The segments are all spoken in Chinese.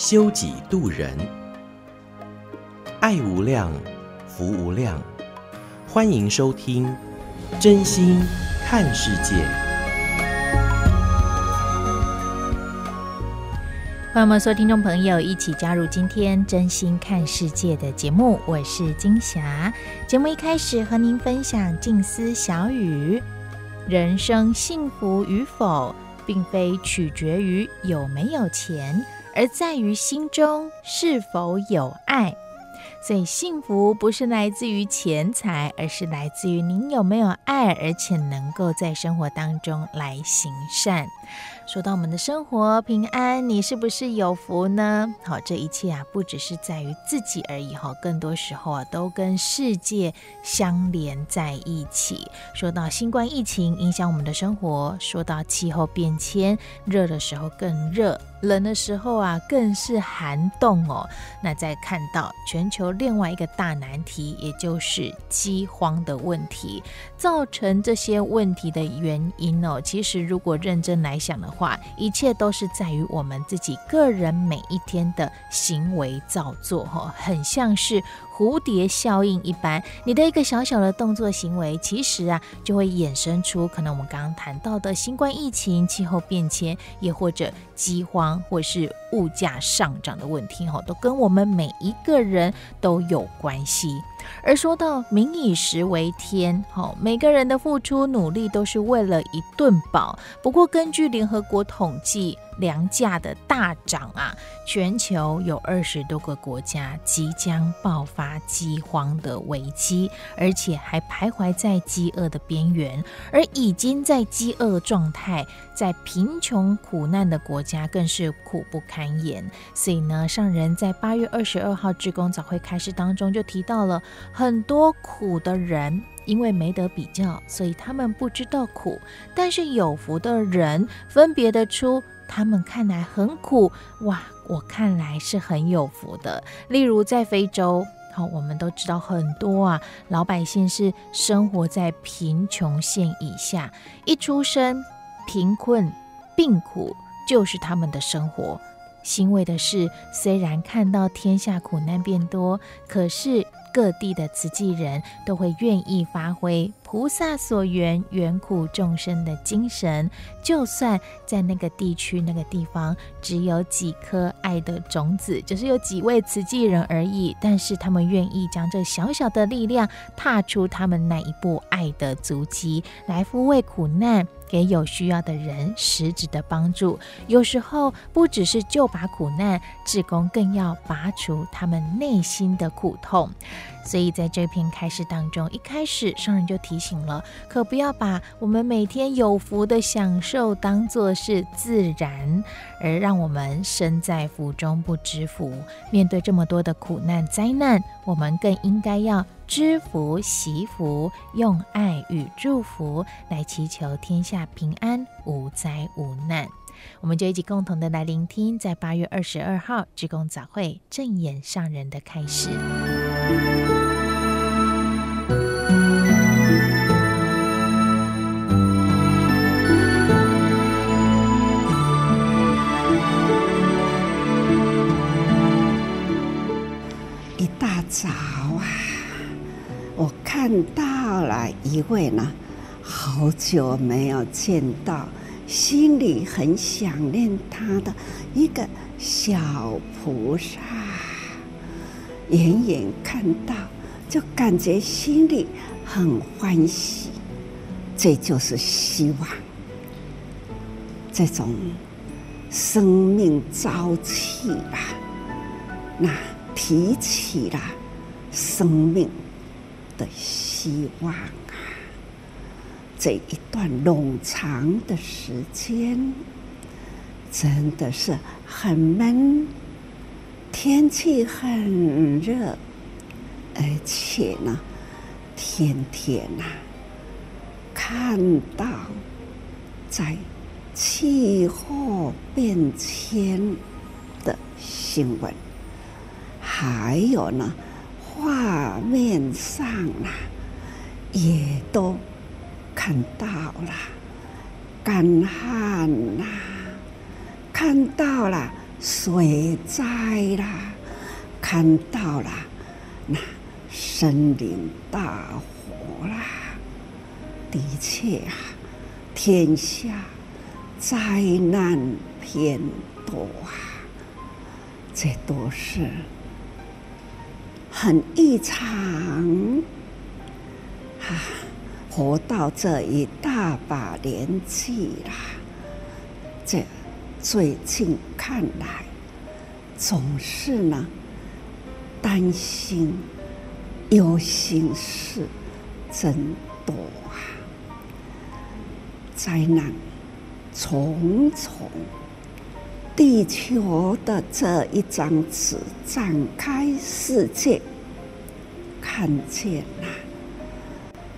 修己度人，爱无量，福无量。欢迎收听真心看世界，欢迎我们所有听众朋友一起加入今天真心看世界的节目。我是金霞。节目一开始和您分享静思小语：人生幸福与否，并非取决于有没有钱，而在于心中是否有爱。所以，幸福不是来自于钱财，而是来自于您有没有爱，而且能够在生活当中来行善。说到我们的生活平安，你是不是有福呢？好，这一切啊，不只是在于自己而已哈，更多时候啊，都跟世界相连在一起。说到新冠疫情影响我们的生活，说到气候变迁，热的时候更热，冷的时候啊，更是寒冻哦。那再看到全球另外一个大难题，也就是饥荒的问题，造成这些问题的原因哦，其实如果认真来想的话，一切都是在于我们自己个人每一天的行为造作，哈，很像是蝴蝶效应一般。你的一个小小的动作行为，其实啊，就会衍生出可能我们刚刚谈到的新冠疫情、气候变迁，也或者饥荒，或是物价上涨的问题，哈，都跟我们每一个人都有关系。而说到民以食为天，好，每个人的付出努力都是为了一顿饱。不过，根据联合国统计，粮价的大涨啊，全球有二十多个国家即将爆发饥荒的危机，而且还徘徊在饥饿的边缘。而已经在饥饿状态、在贫穷苦难的国家，更是苦不堪言。所以呢，上人在八月二十二号志工早会开示当中就提到了很多苦的人，因为没得比较，所以他们不知道苦；但是有福的人分别得出。他们看来很苦哇，我看来是很有福的。例如在非洲，好，我们都知道很多啊，老百姓是生活在贫穷线以下，一出生贫困、病苦就是他们的生活。欣慰的是，虽然看到天下苦难变多，可是。各地的慈济人都会愿意发挥菩萨所缘，缘苦众生的精神。就算在那个地区、那个地方只有几颗爱的种子，只是有几位慈济人而已，但是他们愿意将这小小的力量，踏出他们那一步爱的足迹，来抚慰苦难。给有需要的人实质的帮助，有时候不只是救拔苦难，志工更要拔除他们内心的苦痛。所以在这篇开始当中，一开始圣人就提醒了，可不要把我们每天有福的享受当作是自然，而让我们身在福中不知福。面对这么多的苦难灾难，我们更应该要知福惜福，用爱与祝福来祈求天下平安，无灾无难。我们就一起共同的来聆听，在八月二十二号志工早会正眼上人的开始。看到了一位呢，好久没有见到。心里很想念他的一个小菩萨，远远看到就感觉心里很欢喜，这就是希望。这种生命朝气吧，那提起了生命的希望啊。这一段冗长的时间，真的是很闷、天气很热，而且呢，天天呐、看到在气候变迁的新闻，还有呢，画面上啊，也都看到了干旱呐、看到了。水灾啦，看到了那森林大火啦，的确啊，天下灾难偏多啊，这都是很异常啊！活到这一大把年纪啦，这。最近看来，总是呢担心、忧心事真多啊，灾难重重。地球的这一张纸展开世界，看见了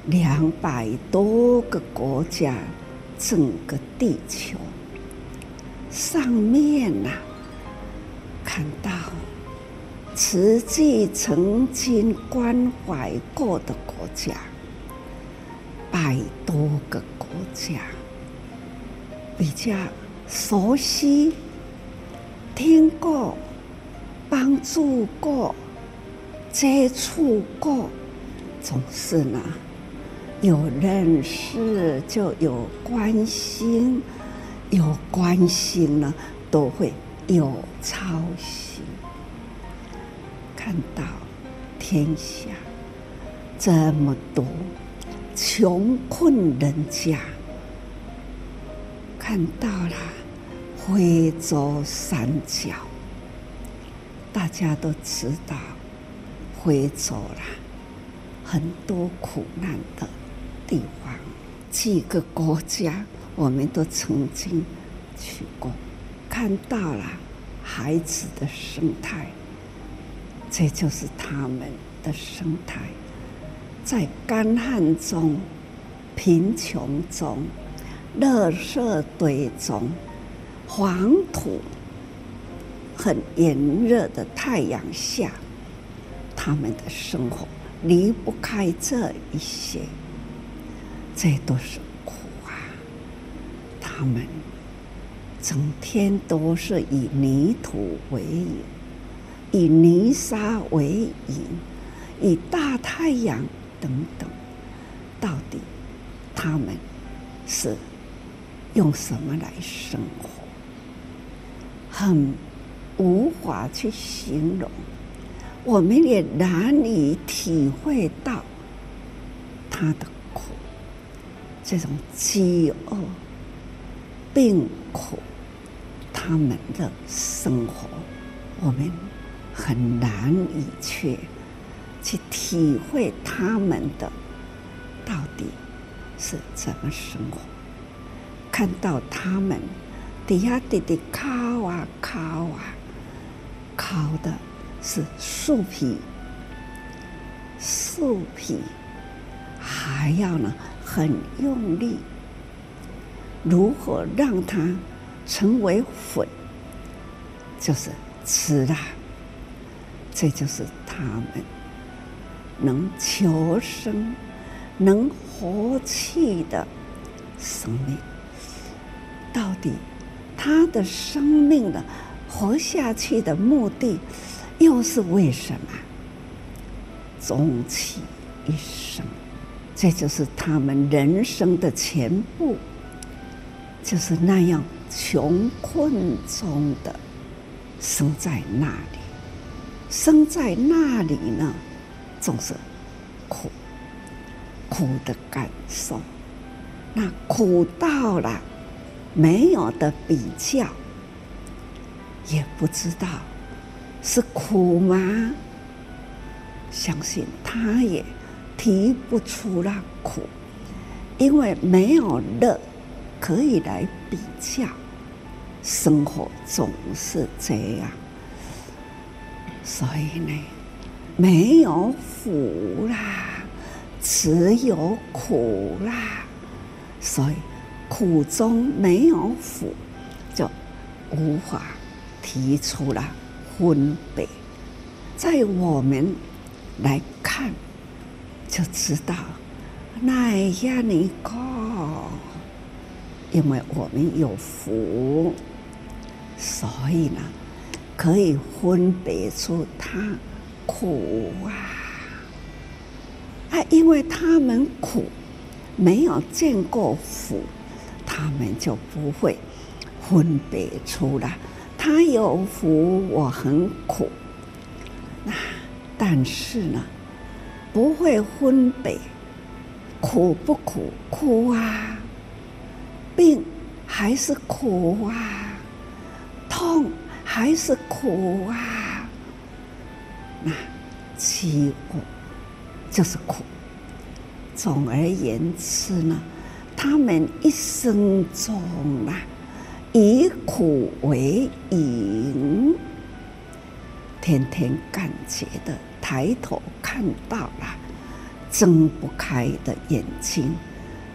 两百多个国家，整个地球。上面呐、看到慈济曾经关怀过的国家，百多个国家，比较熟悉、听过、帮助过、接触过，总是呢，有认识就有关心。有关心呢，都会有操心。看到天下这么多穷困人家，看到了非洲三角，大家都知道非洲啦，很多苦难的地方，几个国家。我们都曾经去过，看到了孩子的生态，这就是他们的生态，在干旱中、贫穷中、垃圾堆中、黄土很炎热的太阳下，他们的生活离不开这一些，这都是苦啊。他们整天都是以泥土为营，以泥沙为营，以大太阳等等。到底他们是用什么来生活？很无法去形容，我们也难以体会到他的苦，这种饥饿。病苦，他们的生活，我们很难以去去体会他们的到底是怎么生活。看到他们底下滴滴敲啊敲啊，烤的是树皮，树皮还要呢很用力。如何让它成为粉？就是吃啦，这就是他们能求生、能活气的生命。到底他的生命的活下去的目的又是为什么？终其一生，这就是他们人生的全部。就是那样穷困中的生在那里，生在那里呢，总是苦，苦的感受。那苦到了没有的比较，也不知道是苦吗？相信他也提不出那苦，因为没有乐。可以来比较，生活总是这样，所以呢，没有福啦，只有苦啦。所以苦中没有福，就无法提出了分别。在我们来看，就知道那样你高，因为我们有福，所以呢。可以分别出他苦啊啊！因为他们苦，没有见过福，他们就不会分别出来。他有福，我很苦。那但是呢，不会分别苦不苦？苦啊！病还是苦啊！痛。还是苦啊！那饥饿就是苦。总而言之呢，他们一生中啊，以苦为营，天天感觉的抬头看到了睁不开的眼睛，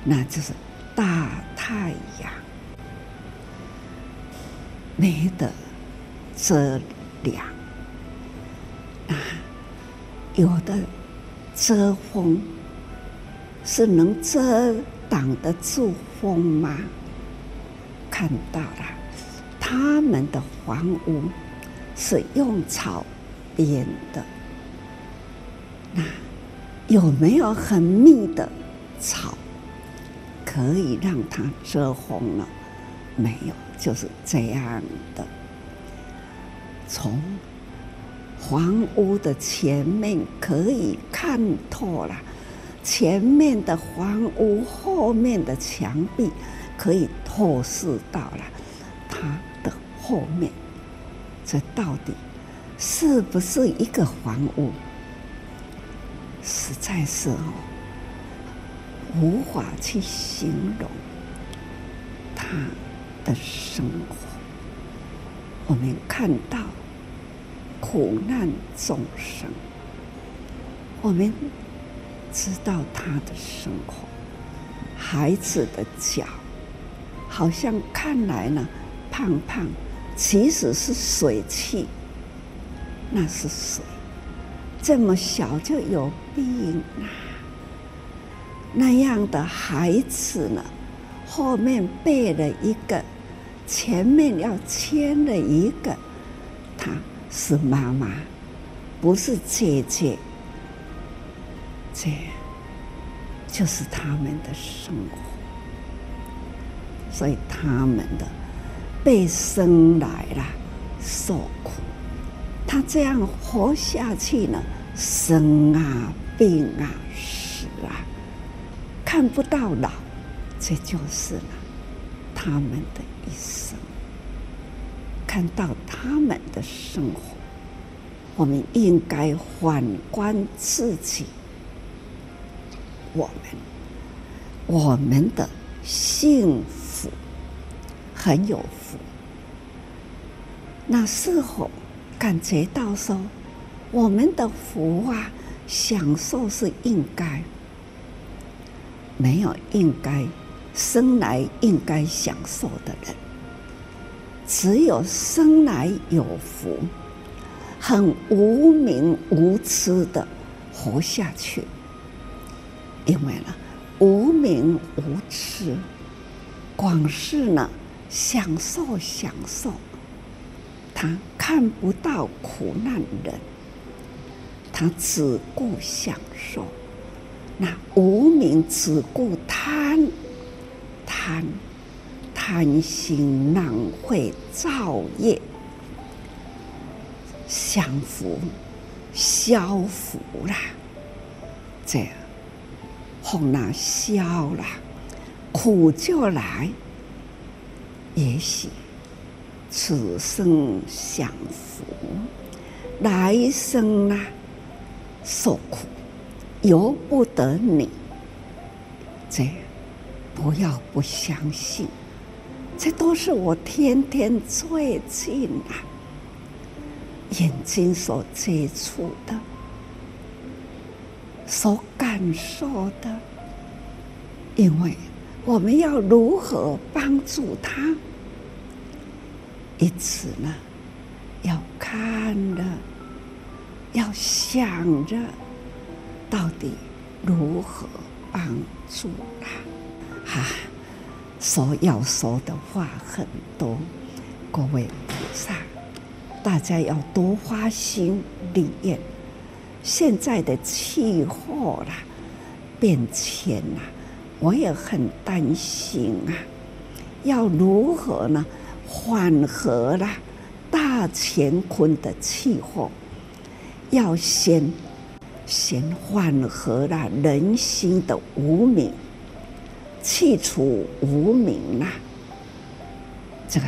那就是大太阳，没得。遮凉啊，有的遮风是能遮挡得住风吗？看到了，他们的房屋是用草编的，那有没有很密的草可以让它遮风呢？没有，就是这样的。从房屋的前面可以看透了，前面的房屋，后面的墙壁可以透视到了它的后面。这到底是不是一个房屋？实在是哦，无法去形容他的生活。我们看到苦难众生，我们知道他的生活。孩子的脚好像看来呢胖胖，其实是水气，那是水。这么小就有病啊！那样的孩子呢，后面背了一个。前面要牵了一个，他是妈妈，不是姐姐。这就是他们的生活，所以他们的被生来了受苦，他这样活下去呢，生啊病啊死啊，看不到老，这就是了他们的。一生看到他们的生活，我们应该反观自己。我们我们的幸福很有福，那是否感觉到说我们的福啊，享受是应该，没有应该。生来应该享受的人，只有生来有福，很无名无痴的活下去。因为呢，无名无痴，光是呢享受享受，他看不到苦难人，他只顾享受。那无名只顾贪。贪贪心难会造业，享福消福啦，这样风那消了，苦就来。也许此生享福，来生啊受苦，由不得你。这。不要不相信，这都是我天天最近啊，眼睛所接触的、所感受的，因为我们要如何帮助他？因此呢，要看着，要想着，到底如何帮助他？哈、啊，所要说的话很多，各位菩萨，大家要多花心力验。现在的气候啦，变迁啦，我也很担心啊。要如何呢？缓和啦大乾坤的气候，要先先缓和了人心的无明。去除无明呐，这个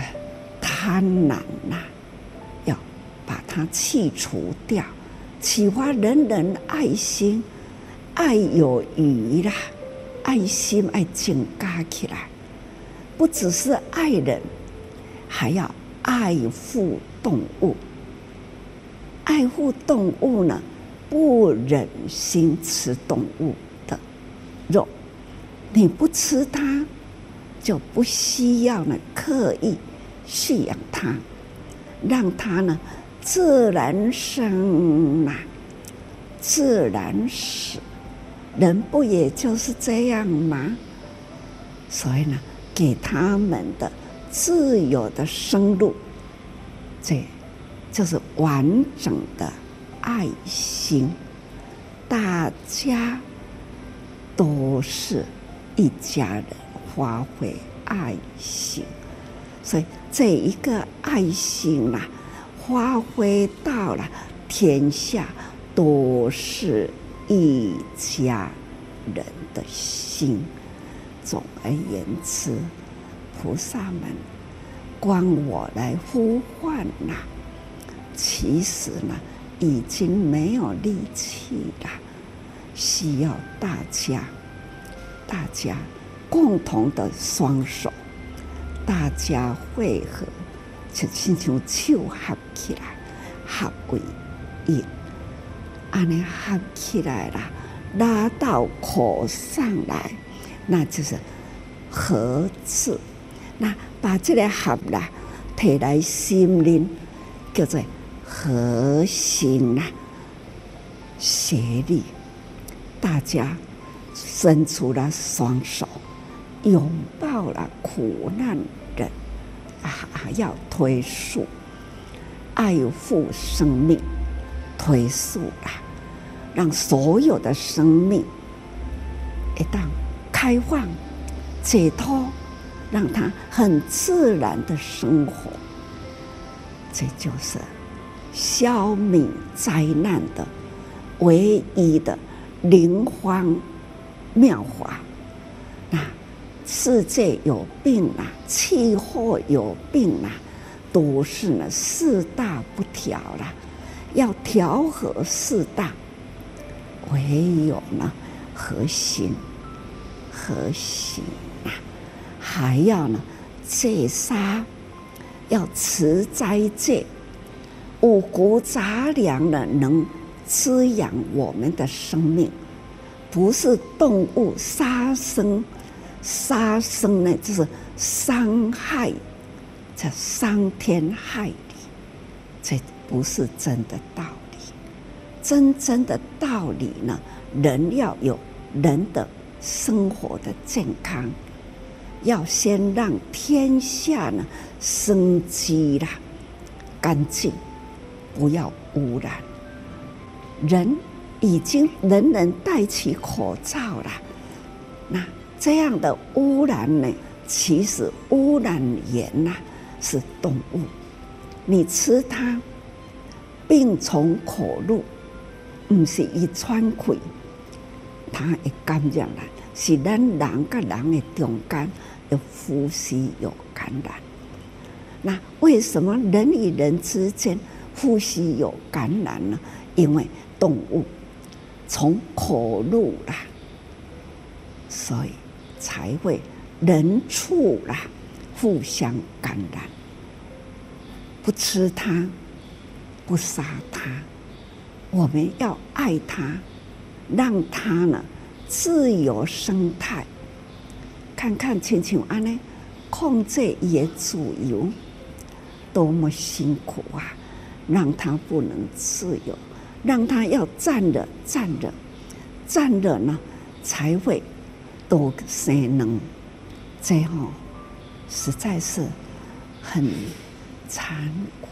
贪婪呐，要把它去除掉，启发人人爱心，爱有余啦，爱心爱增加起来，不只是爱人，还要爱护动物。爱护动物呢，不忍心吃动物的肉。你不吃它，就不需要呢刻意饲养它，让它呢自然生啊，自然死。人不也就是这样吗？所以呢，给他们的自由的生路，这就是完整的爱心。大家都是。一家人发挥爱心，所以这一个爱心呐，发挥到了天下都是一家人的心。总而言之，菩萨们，光我来呼唤呐，其实呢，已经没有力气了，需要大家。大家共同的双手，大家汇合，就亲像手合起来，合为一，安尼合起来了，拉到口上来，那就是合字。那把这个合啦，提来心灵，叫做合心啦，协力，大家。伸出了双手，拥抱了苦难，啊，要推素，爱护生命，推素啊，让所有的生命一旦开放、解脱，让他很自然的生活，这就是消弭灾难的唯一的灵方。妙法，世界有病啊，气候有病啊，都是呢四大不调了。要调和四大，唯有呢和心，和心啊，还要呢戒杀，要持斋戒，五谷杂粮呢能滋养我们的生命。不是动物杀生，杀生呢就是伤害，这伤天害理，这不是真的道理。真正的道理呢，人要有人的生活的健康，要先让天下呢生机啦干净，不要污染人。已经人人戴起口罩了，那这样的污染呢？其实污染源呐是动物，你吃它，病从口入，不是一传开，它会感染了，是咱人跟人的中间有呼吸有感染。那为什么人与人之间呼吸有感染呢？因为动物。从口入啦，所以才会人畜啦互相感染。不吃它，不杀它，我们要爱它，让它呢自由生态。看看亲像安呢，控制野自由，多么辛苦啊！让它不能自由，让它要站着站着，站着呢才会多生能。最后实在是很残酷。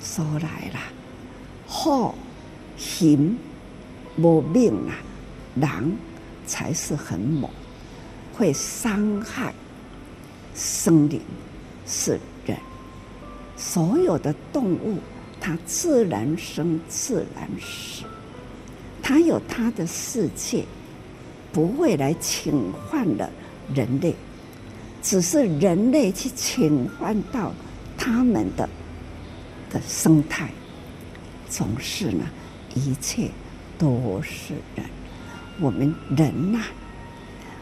说来啦，好行无命啊，狼才是很猛。会伤害生灵是人，所有的动物它自然生自然死，它有它的世界，不会来侵犯了人类，只是人类去侵犯到他们的的生态，总是呢，一切都是人，我们人呐、啊。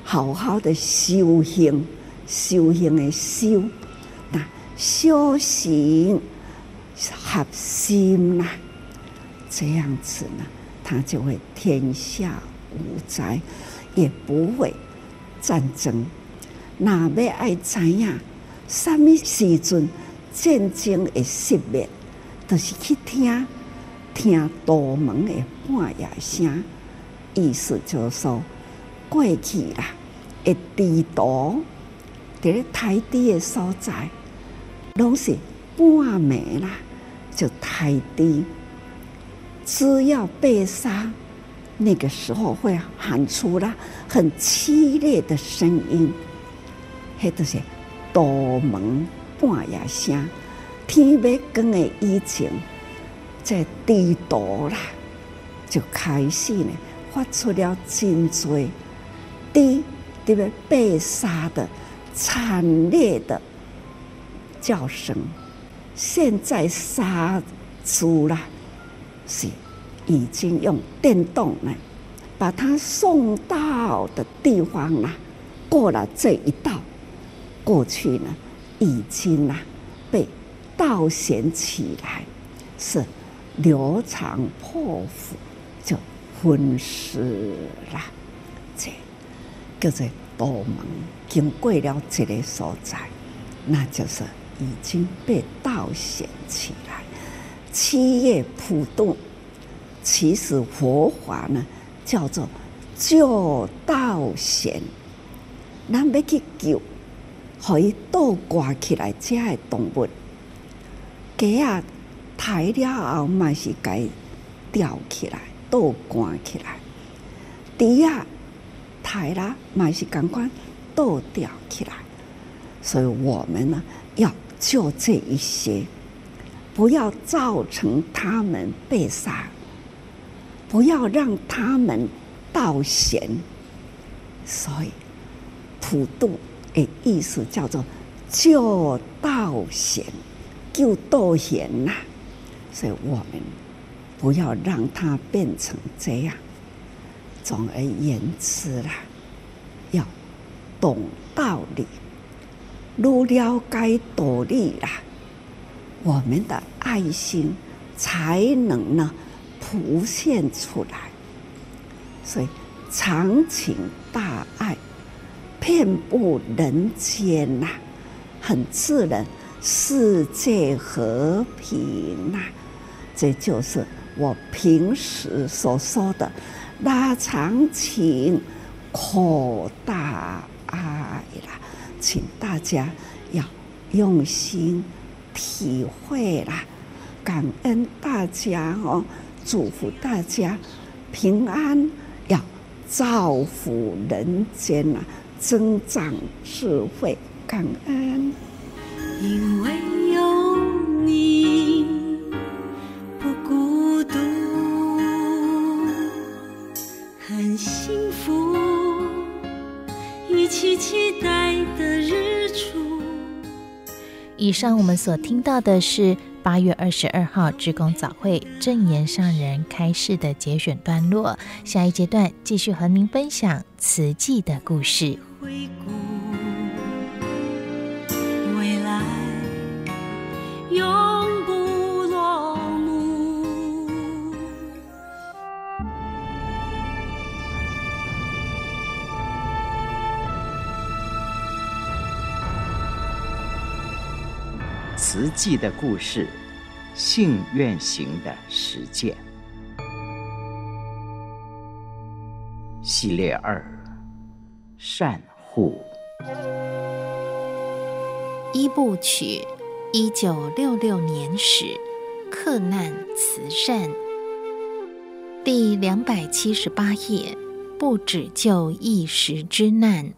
好好的修行，修行的修，那修行合心呐，这样子呢，他就会天下无灾，也不会战争。那要爱知影，什么时阵战争会熄灭，就是去听听道门的半夜声，意思就是说过去啦。一地图在咧台地的所在，拢是半暝啦，就台地。只要被杀，那个时候会喊出了很凄厉的声音，迄都是多门半夜声。天要光的以前，在地图啦，就开始呢，发出了真多地。这个被杀的惨烈的叫声，现在杀猪啦，是已经用电动呢，把它送到的地方了，过了这一道，过去呢，已经啊被倒悬起来，是流长破腹，就昏死了。这叫做道门，经过了这个所在，那就是已经被倒悬起来。七叶普渡，其实佛法呢叫做救道贤，咱要去救，可以倒挂起来这些动物，鸡啊抬了后，嘛是该吊起来，倒挂起来，猪啊。抬了，嘛是赶快倒吊起来。所以我们呢，要救这一些，不要造成他们被杀，不要让他们倒悬。所以普渡的意思叫做救道贤，救道贤呐。所以我们不要让它变成这样。总而言之啦，要懂道理，如了解道理啦，我们的爱心才能呢浮现出来。所以长情大爱遍布人间呐，很自然，世界和平呐，这就是我平时所说的。拉长情，扩大爱啦，请大家要用心体会啦，感恩大家哦，祝福大家平安，要造福人间呐，增长智慧，感恩。因为有你。不孤独，很幸福，一起期待的日出。以上我们所听到的是八月二十二号职工早会正言上人开示的节选段落。下一阶段继续和您分享慈济的故事。记的故事，信愿行的实践。系列二：善护。一部曲，一九六六年始，克难慈善，第两百七十八页，不止救一时之难。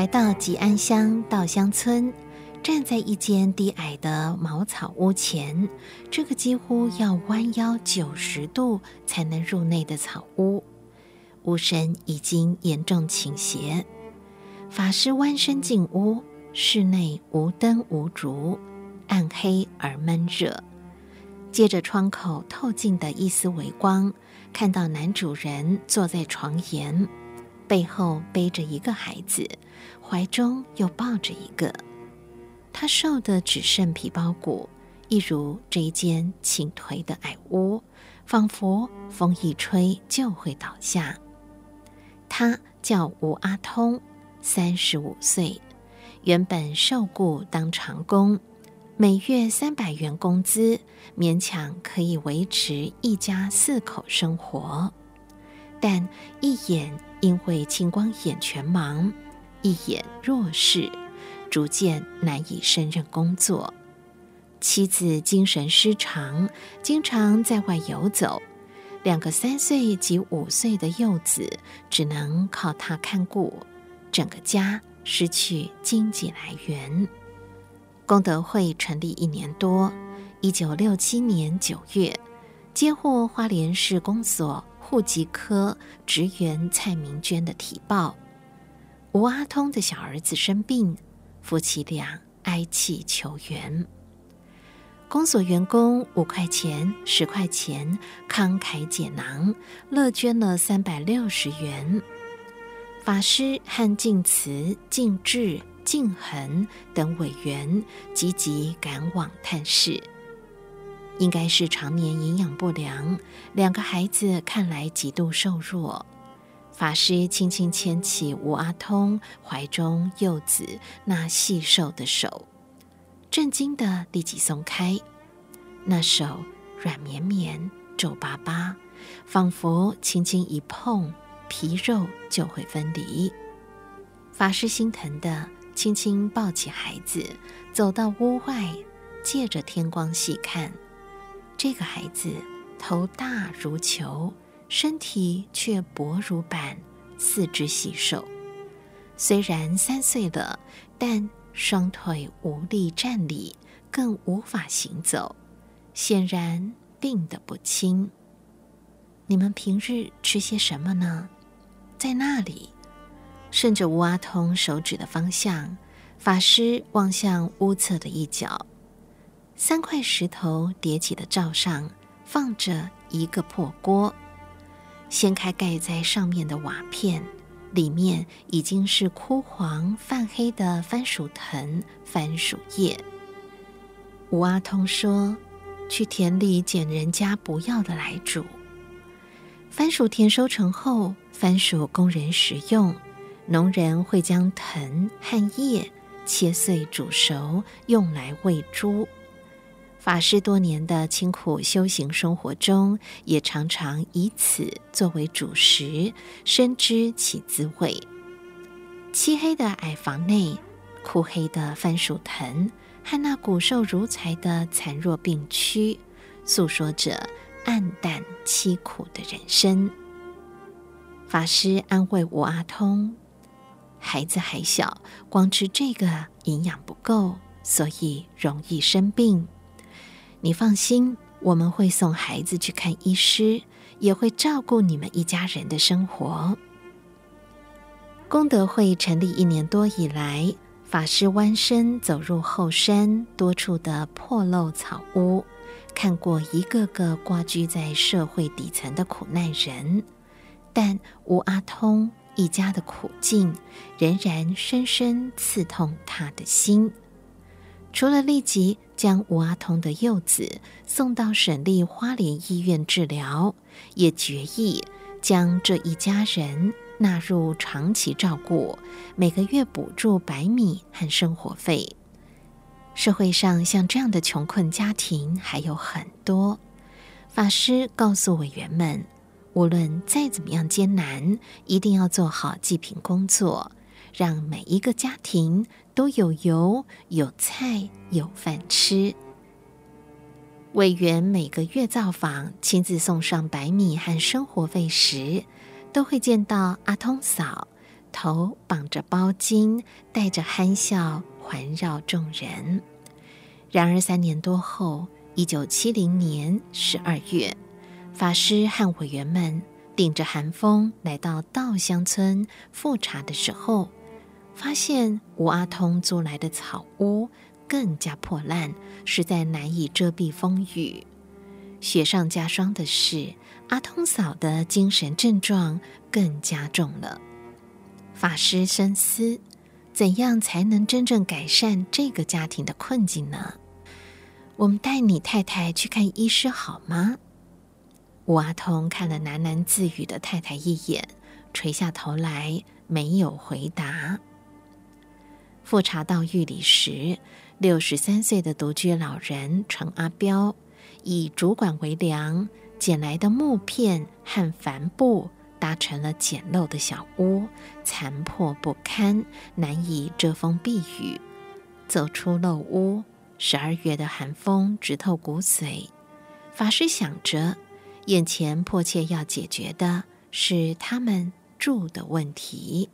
来到吉安乡稻香村，站在一间低矮的茅草屋前，这个几乎要弯腰九十度才能入内的草屋，屋身已经严重倾斜。法师弯身进屋，室内无灯无烛，暗黑而闷热。借着窗口透进的一丝微光，看到男主人坐在床沿。背后背着一个孩子，怀中又抱着一个。他瘦得只剩皮包骨，一如这一间倾颓的矮屋，仿佛风一吹就会倒下。他叫吴阿通，三十五岁，原本受雇当长工，每月三百元工资，勉强可以维持一家四口生活，但一眼。因为青光眼全盲，一眼弱视，逐渐难以胜任工作。妻子精神失常，经常在外游走，两个三岁及五岁的幼子只能靠他看顾，整个家失去经济来源。功德会成立一年多，一九六七年九月，接获花莲市公所。户籍科职员蔡明娟的提报：吴阿通的小儿子生病，夫妻俩哀泣求援。公所员工五块钱、十块钱慷慨解囊，乐捐了三百六十元。法师和净慈、净智、净恒等委员积极赶往探视。应该是常年营养不良，两个孩子看来极度瘦弱。法师轻轻牵起吴阿通怀中幼子那细瘦的手，震惊的立即松开。那手软绵绵、皱巴巴，仿佛轻轻一碰，皮肉就会分离。法师心疼的轻轻抱起孩子，走到屋外，借着天光细看。这个孩子头大如球，身体却薄如板，四肢细瘦。虽然三岁了，但双腿无力站立，更无法行走，显然病得不轻。你们平日吃些什么呢？在那里，顺着吴阿通手指的方向，法师望向屋侧的一角。三块石头叠起的灶上放着一个破锅，掀开盖在上面的瓦片，里面已经是枯黄泛黑的番薯藤、番薯叶。吴阿通说：“去田里捡人家不要的来煮。番薯田收成后，番薯供人食用，农人会将藤和叶切碎煮熟，用来喂猪。”法师多年的清苦修行生活中，也常常以此作为主食，深知其滋味。漆黑的矮房内，枯黑的番薯藤和那骨瘦如柴的残弱病躯，诉说着黯淡凄苦的人生。法师安慰吴阿通：“孩子还小，光吃这个营养不够，所以容易生病。”你放心，我们会送孩子去看医师，也会照顾你们一家人的生活。功德会成立一年多以来，法师弯身走入后山多处的破漏草屋，看过一个个挂居在社会底层的苦难人，但吴阿通一家的苦境仍然深深刺痛他的心。除了立即将吴阿通的幼子送到省立花莲医院治疗，也决意将这一家人纳入长期照顾，每个月补助白米和生活费。社会上像这样的穷困家庭还有很多。法师告诉委员们，无论再怎么样艰难，一定要做好济贫工作，让每一个家庭都有油、有菜、有饭吃。委员每个月造访，亲自送上白米和生活费时，都会见到阿通嫂，头绑着包巾，带着憨笑，环绕众人。然而三年多后，一九七零年十二月，法师和委员们顶着寒风来到稻香村复查的时候，发现吴阿通租来的草屋更加破烂，实在难以遮蔽风雨。雪上加霜的是，阿通嫂的精神症状更加重了。法师深思，怎样才能真正改善这个家庭的困境呢？我们带你太太去看医师好吗？吴阿通看了喃喃自语的太太一眼，垂下头来，没有回答。复查到狱里时，六十三岁的独居老人程阿标，以竹管为梁，捡来的木片和帆布搭成了简陋的小屋，残破不堪，难以遮风避雨。走出陋屋。十二月的寒风直透骨髓，法师想着，眼前迫切要解决的是他们住的问题。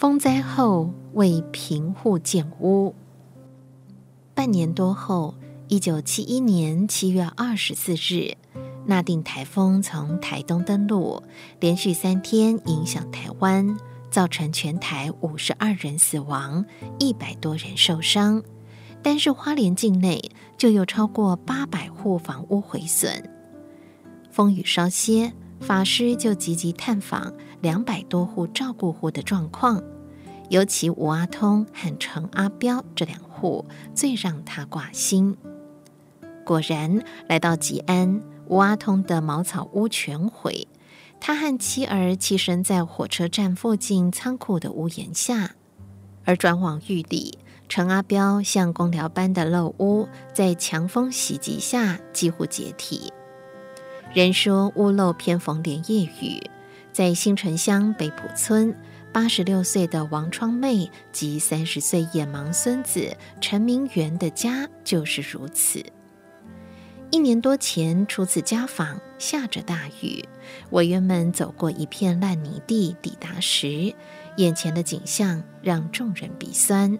风灾后为贫户建屋，半年多后，一九七一年七月二十四日。纳定台风从台东登陆，连续三天影响台湾，造成全台五十二人死亡，一百多人受伤。单是花莲境内就有超过八百户房屋毁损。风雨稍歇，法师就积极探访两百多户照顾户的状况，尤其吴阿通和程阿标这两户最让他挂心。果然，来到吉安。吴阿通的茅草屋全毁，他和妻儿栖身在火车站附近仓库的屋檐下；而转往玉里，程阿标像工寮般的漏屋，在强风袭击下几乎解体。人说屋漏偏逢连夜雨，在新城乡北埔村，八十六岁的王窗妹及三十岁眼盲孙子陈明元的家就是如此。一年多前初次家访，下着大雨，委员们走过一片烂泥地，抵达时，眼前的景象让众人鼻酸。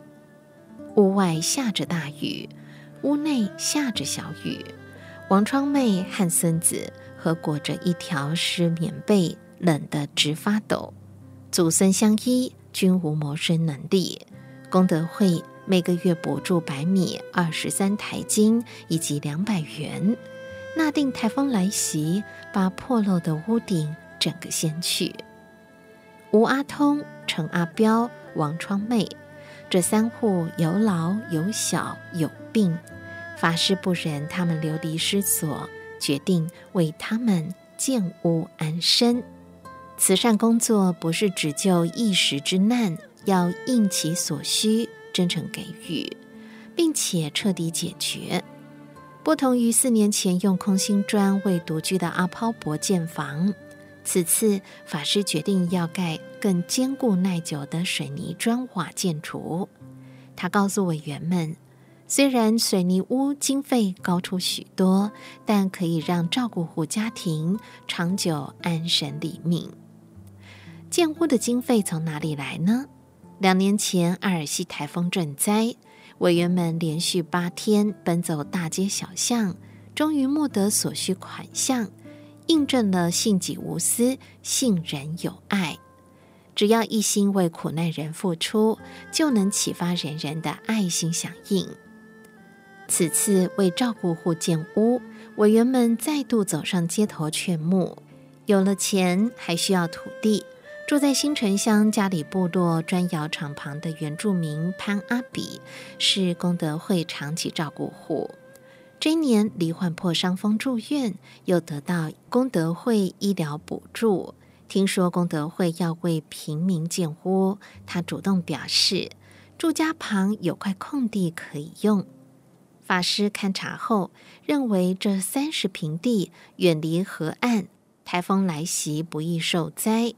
屋外下着大雨，屋内下着小雨，王窗妹和孙子和裹着一条湿棉被，冷得直发抖。祖孙相依，均无谋生能力，功德会。每个月补助白米二十三台斤以及两百元。那定台风来袭，把破漏的屋顶整个掀去。吴阿通、程阿标、王窗妹这三户有老有小有病，法师不忍他们流离失所，决定为他们建屋安身。慈善工作不是只救一时之难，要应其所需。真诚给予，并且彻底解决。不同于四年前用空心砖为独居的阿抛伯建房，此次法师决定要盖更坚固耐久的水泥砖瓦建筑。他告诉委员们，虽然水泥屋经费高出许多，但可以让照顾户家庭长久安身立命。建屋的经费从哪里来呢？两年前，阿尔西台风赈灾，委员们连续八天奔走大街小巷，终于募得所需款项，印证了信己无私、信人有爱。只要一心为苦难人付出，就能启发人人的爱心响应。此次为照顾户建屋，委员们再度走上街头劝募。有了钱，还需要土地。住在新城乡佳里部落砖窑厂旁的原住民潘阿比，是功德会长期照顾户。这一年罹患破伤风住院，又得到功德会医疗补助。听说功德会要为平民建屋，他主动表示，住家旁有块空地可以用。法师勘察后认为，这三十平地远离河岸，台风来袭不易受灾，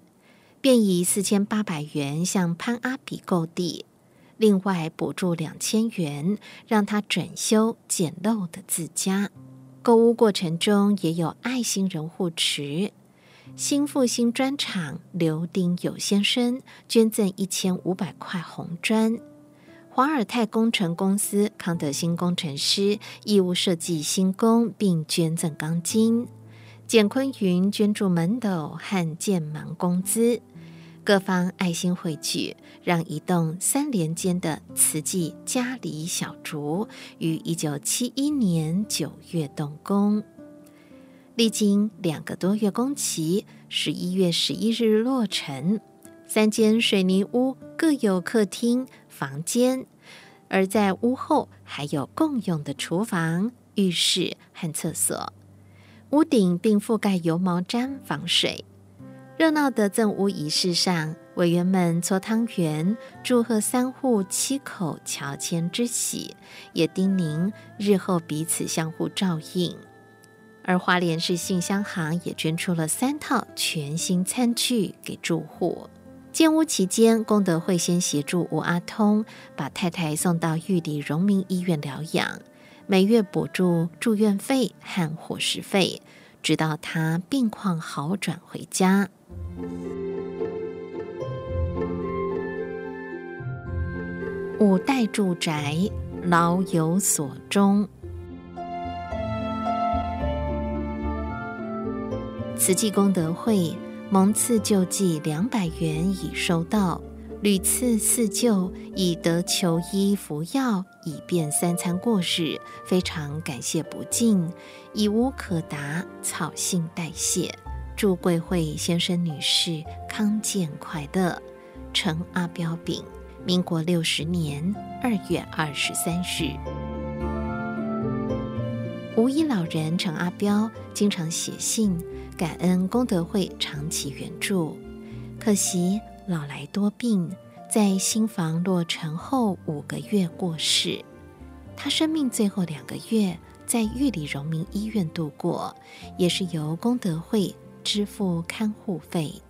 便以四千八百元向潘阿比购地，另外补助两千元，让他转修简陋的自家。购屋过程中也有爱心人护持。新复兴砖厂刘丁友先生捐赠一千五百块红砖，华尔泰工程公司康德新工程师义务设计新工，并捐赠钢筋。简坤云捐助门斗和建门工资，各方爱心汇聚，让一栋三连间的慈济佳里小筑于一九七一年九月动工。历经两个多月工期，十一月十一日落成。三间水泥屋各有客厅、房间，而在屋后还有共用的厨房、浴室和厕所。屋顶并覆盖油毛毡防水。热闹的赠屋仪式上，委员们搓汤圆，祝贺三户七口乔迁之喜，也叮咛日后彼此相互照应。而花莲市信箱行也捐出了三套全新餐具给住户。建屋期间，功德会先协助吴阿通把太太送到玉里荣民医院疗养，每月补助住院费和伙食费，直到他病况好转回家。五代住宅，老有所终。慈济功德会蒙赐救济两百元已收到，屡次赐救以得求医服药，以便三餐过日，非常感谢不尽，已无可答，草信代谢。祝贵会先生女士康健快乐。陈阿标丙，民国六十年二月二十三日。无医老人陈阿标经常写信。感恩功德会长期援助，可惜老来多病，在新房落成后五个月过世。他生命最后两个月在玉里荣民医院度过，也是由功德会支付看护费。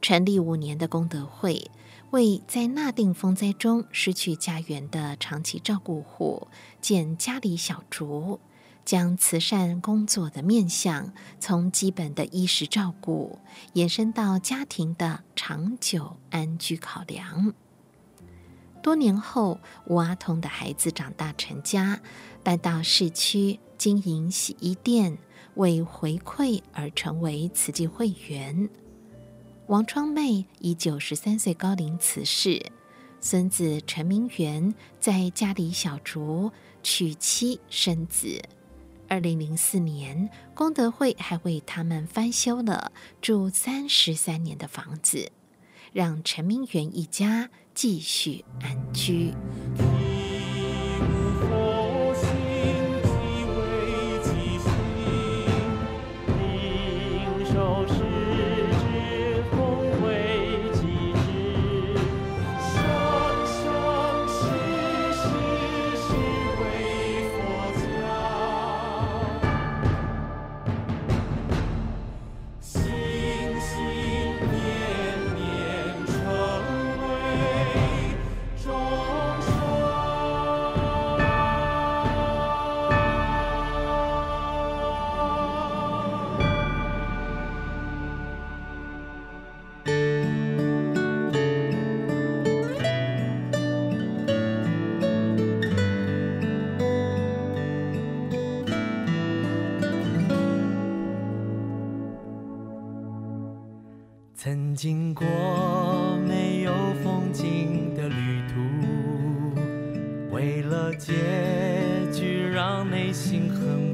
成立五年的功德会，为在纳定风灾中失去家园的长期照顾户建家里小竹。将慈善工作的面向从基本的衣食照顾延伸到家庭的长久安居考量。多年后，吴阿通的孩子长大成家，搬到市区经营洗衣店，为回馈而成为慈济会员。王窗妹以九十三岁高龄辞世，孙子陈明元在家里小筑娶妻生子。二零零四年，功德会还为他们翻修了住三十三年的房子，让陈明元一家继续安居。经过没有风景的旅途，为了结局让内心很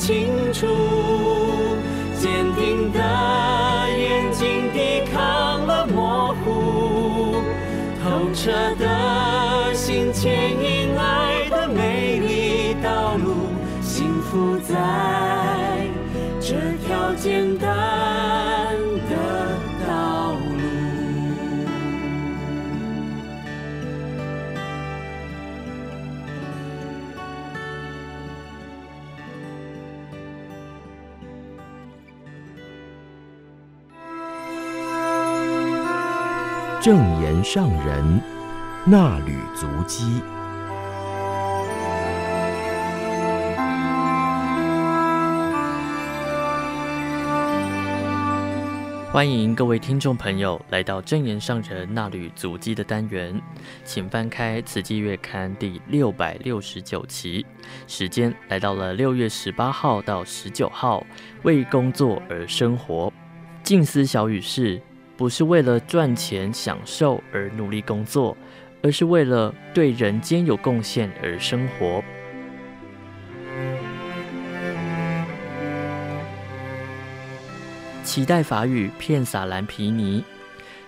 我正言上人那履足迹。欢迎各位听众朋友来到正言上人那履足迹的单元，请翻开《慈济月刊》第六百六十九期，时间来到了六月十八号到十九号，为工作而生活。静思小语是。不是为了赚钱享受而努力工作，而是为了对人间有贡献而生活。期待法语遍洒蓝皮尼，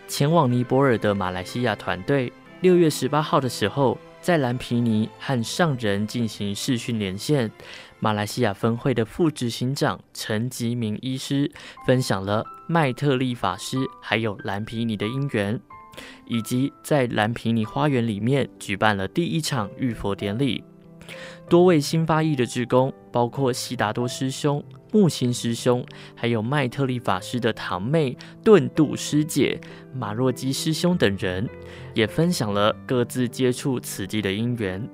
前往尼泊尔的马来西亚团队，六月十八号的时候，在兰皮尼和上人进行视讯连线。马来西亚分会的副执行长陈吉明医师分享了麦特利法师还有蓝皮尼的因缘，以及在蓝皮尼花园里面举办了第一场浴佛典礼。多位新发意的志工，包括悉达多师兄、木心师兄，还有麦特利法师的堂妹顿度师姐、马若基师兄等人，也分享了各自接触此地的因缘。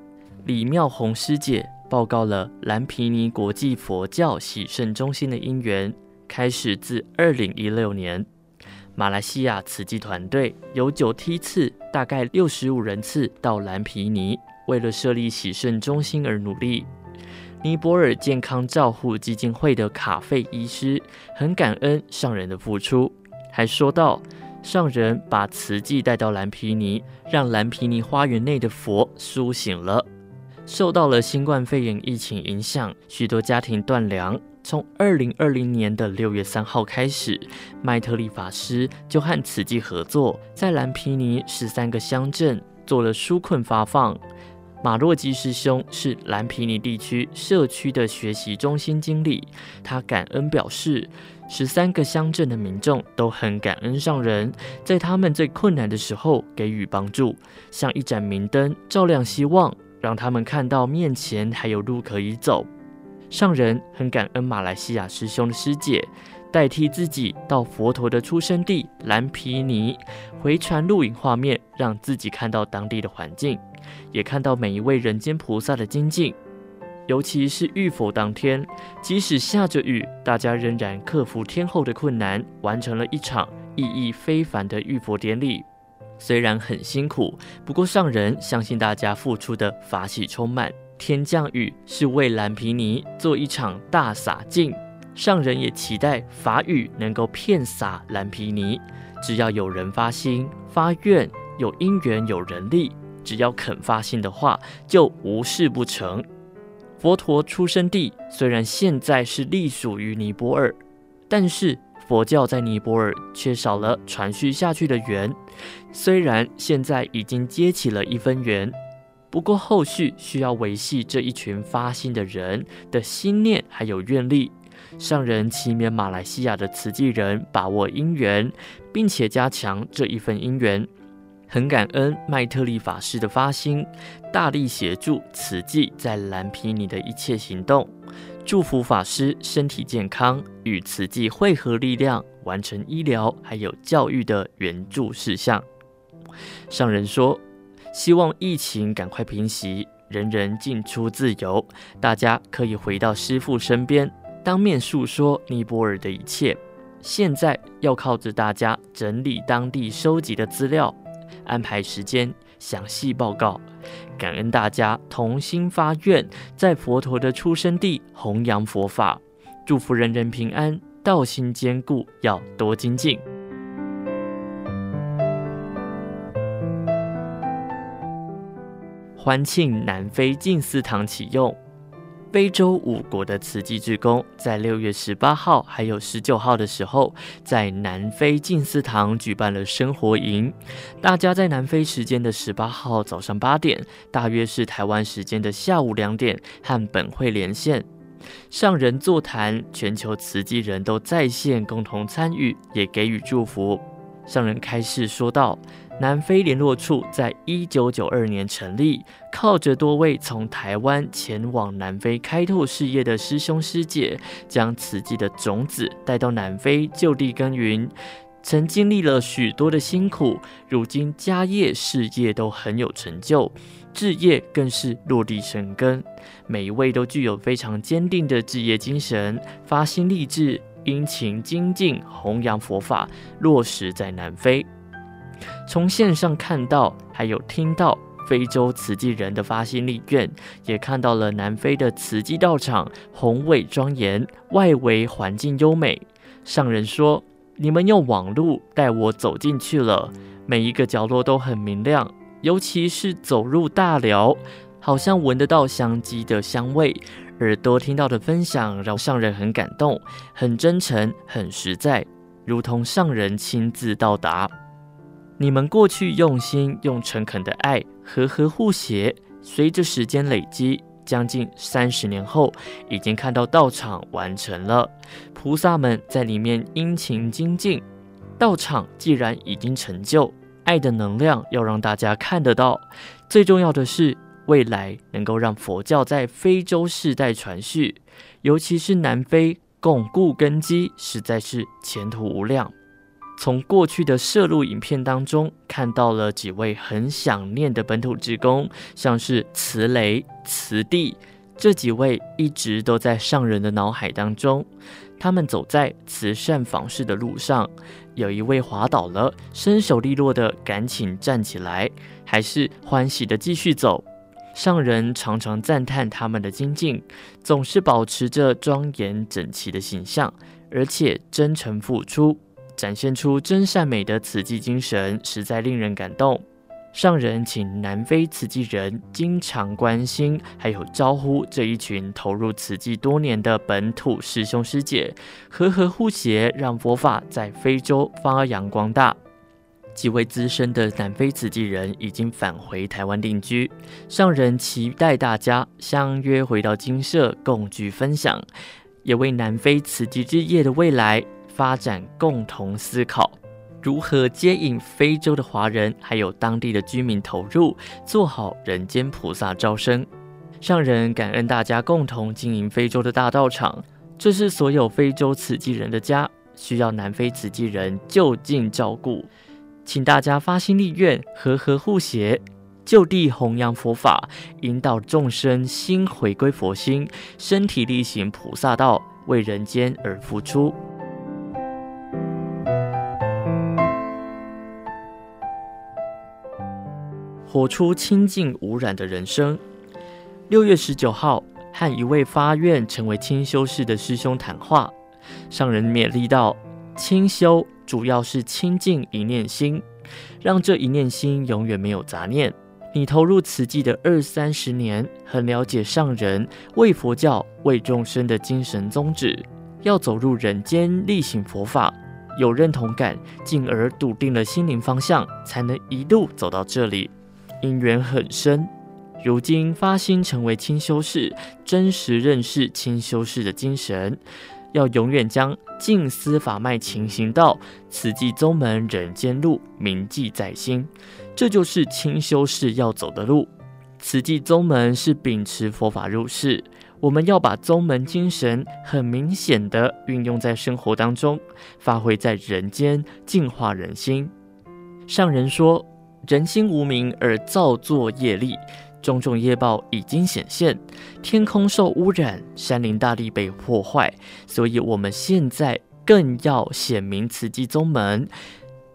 李妙红师姐。报告了蓝皮尼国际佛教喜圣中心的因缘，开始自二零一六年。马来西亚慈济团队有九梯次，大概六十五人次到蓝皮尼，为了设立喜肾中心而努力。尼泊尔健康照护基金会的卡费医师很感恩上人的付出，还说道：上人把慈济带到蓝皮尼，让蓝皮尼花园内的佛苏醒了。受到了新冠肺炎疫情影响，许多家庭断粮。从二零二零年的六月三号开始，麦特利法师就和慈济合作，在蓝皮尼十三个乡镇做了纾困发放。马洛基师兄是蓝皮尼地区社区的学习中心经理，他感恩表示，十三个乡镇的民众都很感恩上人，在他们最困难的时候给予帮助，像一盏明灯，照亮希望。让他们看到面前还有路可以走。上人很感恩马来西亚师兄的师姐，代替自己到佛陀的出生地蓝毗尼回传录影画面，让自己看到当地的环境，也看到每一位人间菩萨的精进。尤其是浴佛当天，即使下着雨，大家仍然克服天候的困难，完成了一场意义非凡的浴佛典礼。虽然很辛苦，不过上人相信大家付出的法喜充满。天降雨是为蓝皮尼做一场大洒净，上人也期待法雨能够遍洒蓝皮尼。只要有人发心发愿，有因缘有人力，只要肯发心的话，就无事不成。佛陀出生地虽然现在是隶属于尼泊尔，但是。佛教在尼泊尔缺少了传续下去的缘，虽然现在已经接起了一分缘，不过后续需要维系这一群发心的人的心念还有愿力，上人祈勉马来西亚的慈济人把握因缘，并且加强这一份因缘。很感恩麦特利法师的发心，大力协助慈济在蓝皮尼的一切行动，祝福法师身体健康，与慈济汇合力量，完成医疗还有教育的援助事项。上人说，希望疫情赶快平息，人人进出自由，大家可以回到师父身边，当面诉说尼泊尔的一切。现在要靠着大家整理当地收集的资料。安排时间，详细报告。感恩大家同心发愿，在佛陀的出生地弘扬佛法，祝福人人平安，道心坚固，要多精进。欢庆南非静思堂启用。非洲五国的慈济志工在六月十八号还有十九号的时候，在南非静思堂举办了生活营。大家在南非时间的十八号早上八点，大约是台湾时间的下午两点，和本会连线。上人座谈，全球慈济人都在线共同参与，也给予祝福。上人开示说道。南非联络处在一九九二年成立，靠着多位从台湾前往南非开拓事业的师兄师姐，将慈济的种子带到南非就地耕耘。曾经历了许多的辛苦，如今家业事业都很有成就，志业更是落地生根。每一位都具有非常坚定的志业精神，发心立志，殷勤精进，弘扬佛法，落实在南非。从线上看到，还有听到非洲慈济人的发心立愿，也看到了南非的慈济道场宏伟庄严，外围环境优美。上人说：“你们用网路带我走进去了，每一个角落都很明亮，尤其是走入大寮，好像闻得到香鸡的香味。耳朵听到的分享让上人很感动，很真诚，很实在，如同上人亲自到达。”你们过去用心、用诚恳的爱，和和互协，随着时间累积，将近三十年后，已经看到道场完成了。菩萨们在里面殷勤精进，道场既然已经成就，爱的能量要让大家看得到。最重要的是，未来能够让佛教在非洲世代传续，尤其是南非巩固根基，实在是前途无量。从过去的摄录影片当中看到了几位很想念的本土职工，像是慈雷、慈地这几位一直都在上人的脑海当中。他们走在慈善访视的路上，有一位滑倒了，身手利落的赶紧站起来，还是欢喜的继续走。上人常常赞叹他们的精进，总是保持着庄严整齐的形象，而且真诚付出。展现出真善美的慈济精神，实在令人感动。上人请南非慈济人经常关心，还有招呼这一群投入慈济多年的本土师兄师姐，和和互协，让佛法在非洲发扬光大。几位资深的南非慈济人已经返回台湾定居，上人期待大家相约回到精舍共聚分享，也为南非慈济之业的未来。发展共同思考，如何接引非洲的华人还有当地的居民投入，做好人间菩萨招生。上人感恩大家共同经营非洲的大道场，这是所有非洲慈济人的家，需要南非慈济人就近照顾。请大家发心立愿，和和互协，就地弘扬佛法，引导众生心回归佛心，身体力行菩萨道，为人间而付出。活出清净无染的人生。六月十九号，和一位发愿成为清修士的师兄谈话，上人勉励道：清修主要是清净一念心，让这一念心永远没有杂念。你投入慈济的二三十年，很了解上人为佛教、为众生的精神宗旨，要走入人间力行佛法，有认同感，进而笃定了心灵方向，才能一路走到这里。因缘很深，如今发心成为清修士，真实认识清修士的精神，要永远将静思法脉情行道，慈济宗门人间路铭记在心。这就是清修士要走的路。慈济宗门是秉持佛法入世，我们要把宗门精神很明显地运用在生活当中，发挥在人间，净化人心。上人说：“人心无明而造作业力。”种种业报已经显现，天空受污染，山林大地被破坏，所以我们现在更要显明慈济宗门。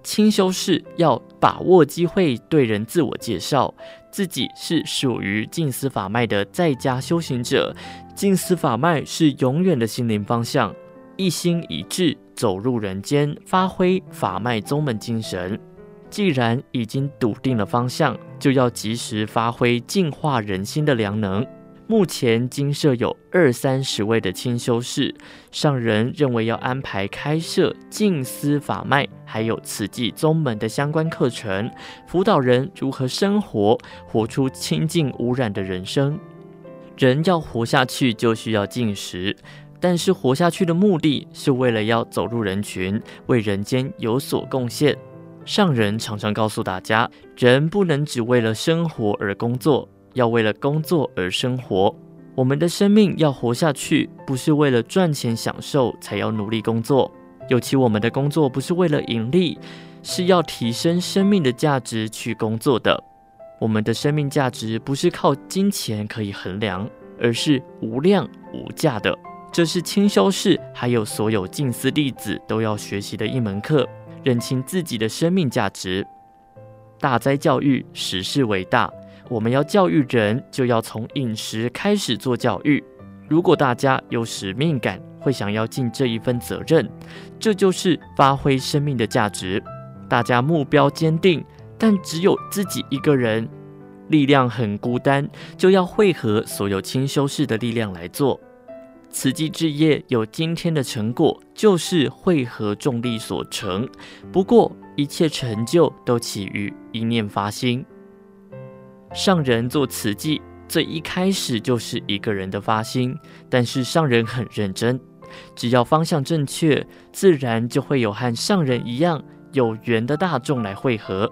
清修士要把握机会，对人自我介绍，自己是属于静思法脉的在家修行者。静思法脉是永远的心灵方向，一心一志走入人间，发挥法脉宗门精神。既然已经笃定了方向，就要及时发挥净化人心的良能。目前精舍有二三十位的清修士，上人认为要安排开设静思法脉，还有慈济宗门的相关课程，辅导人如何生活，活出清净无染的人生。人要活下去，就需要进食，但是活下去的目的是为了要走入人群，为人间有所贡献。上人常常告诉大家，人不能只为了生活而工作，要为了工作而生活。我们的生命要活下去，不是为了赚钱享受才要努力工作。尤其我们的工作不是为了盈利，是要提升生命的价值去工作的。我们的生命价值不是靠金钱可以衡量，而是无量无价的。这是清修士还有所有静思弟子都要学习的一门课。认清自己的生命价值，大灾教育，时势为大。我们要教育人，就要从饮食开始做教育。如果大家有使命感，会想要尽这一份责任，这就是发挥生命的价值。大家目标坚定，但只有自己一个人，力量很孤单，就要汇合所有清修士的力量来做。慈济志业有今天的成果，就是汇合众力所成。不过，一切成就都起于一念发心。上人做慈济，最一开始就是一个人的发心，但是上人很认真，只要方向正确，自然就会有和上人一样有缘的大众来汇合。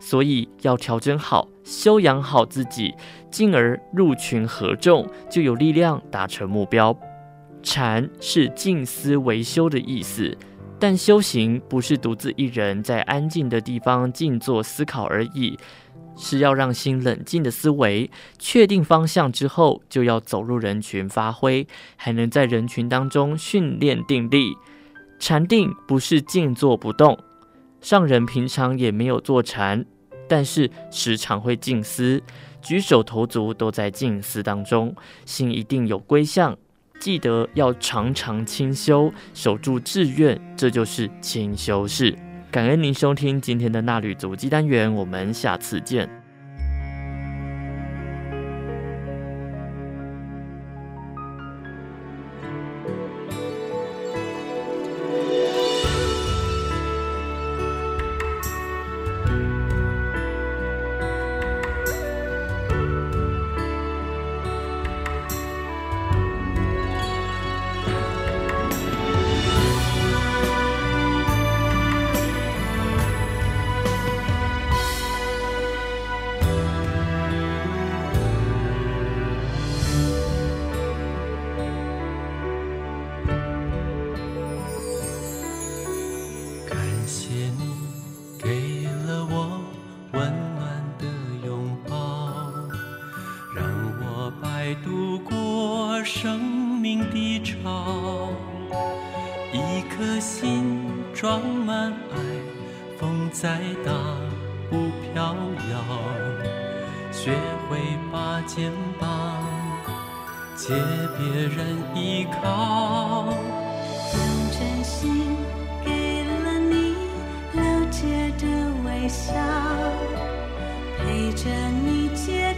所以要调整好，修养好自己，进而入群合众，就有力量达成目标。禅是静思维修的意思，但修行不是独自一人在安静的地方静坐思考而已，是要让心冷静的思维，确定方向之后，就要走入人群发挥，还能在人群当中训练定力。禅定不是静坐不动，上人平常也没有坐禅，但是时常会静思，举手投足都在静思当中，心一定有归向。记得要常常清修，守住志愿，这就是清修士。感恩您收听今天的纳履足迹单元，我们下次见。微笑陪着你见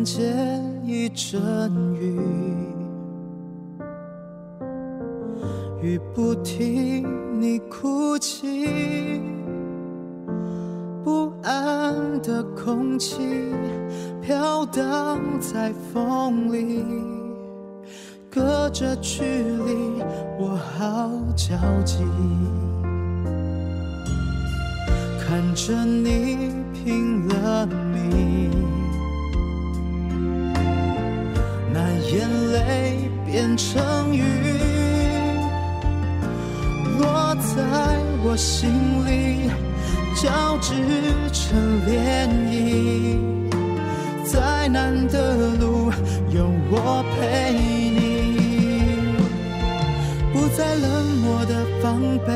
看见一阵雨，雨不停你哭泣，不安的空气飘荡在风里，隔着距离我好焦急，看着你拼了命。眼泪变成雨，落在我心里，交织成涟漪。再难的路有我陪你，不再冷漠的防备，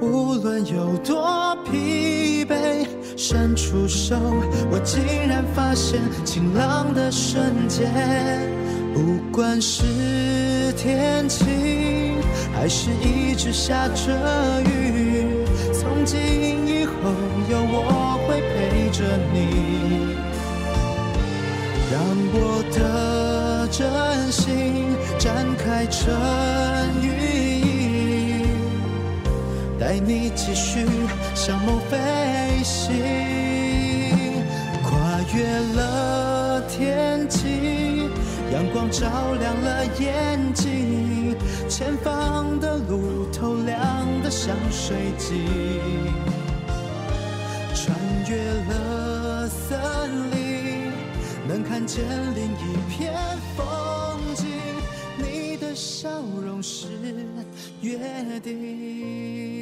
无论有多疲惫。伸出手，我竟然发现晴朗的瞬间。不管是天晴，还是一直下着雨，从今以后有我会陪着你，让我的真心展开成雨，带你继续向梦飞。行跨越了天际，阳光照亮了眼睛，前方的路透亮的像水晶。穿越了森林，能看见另一片风景。你的笑容。是约定。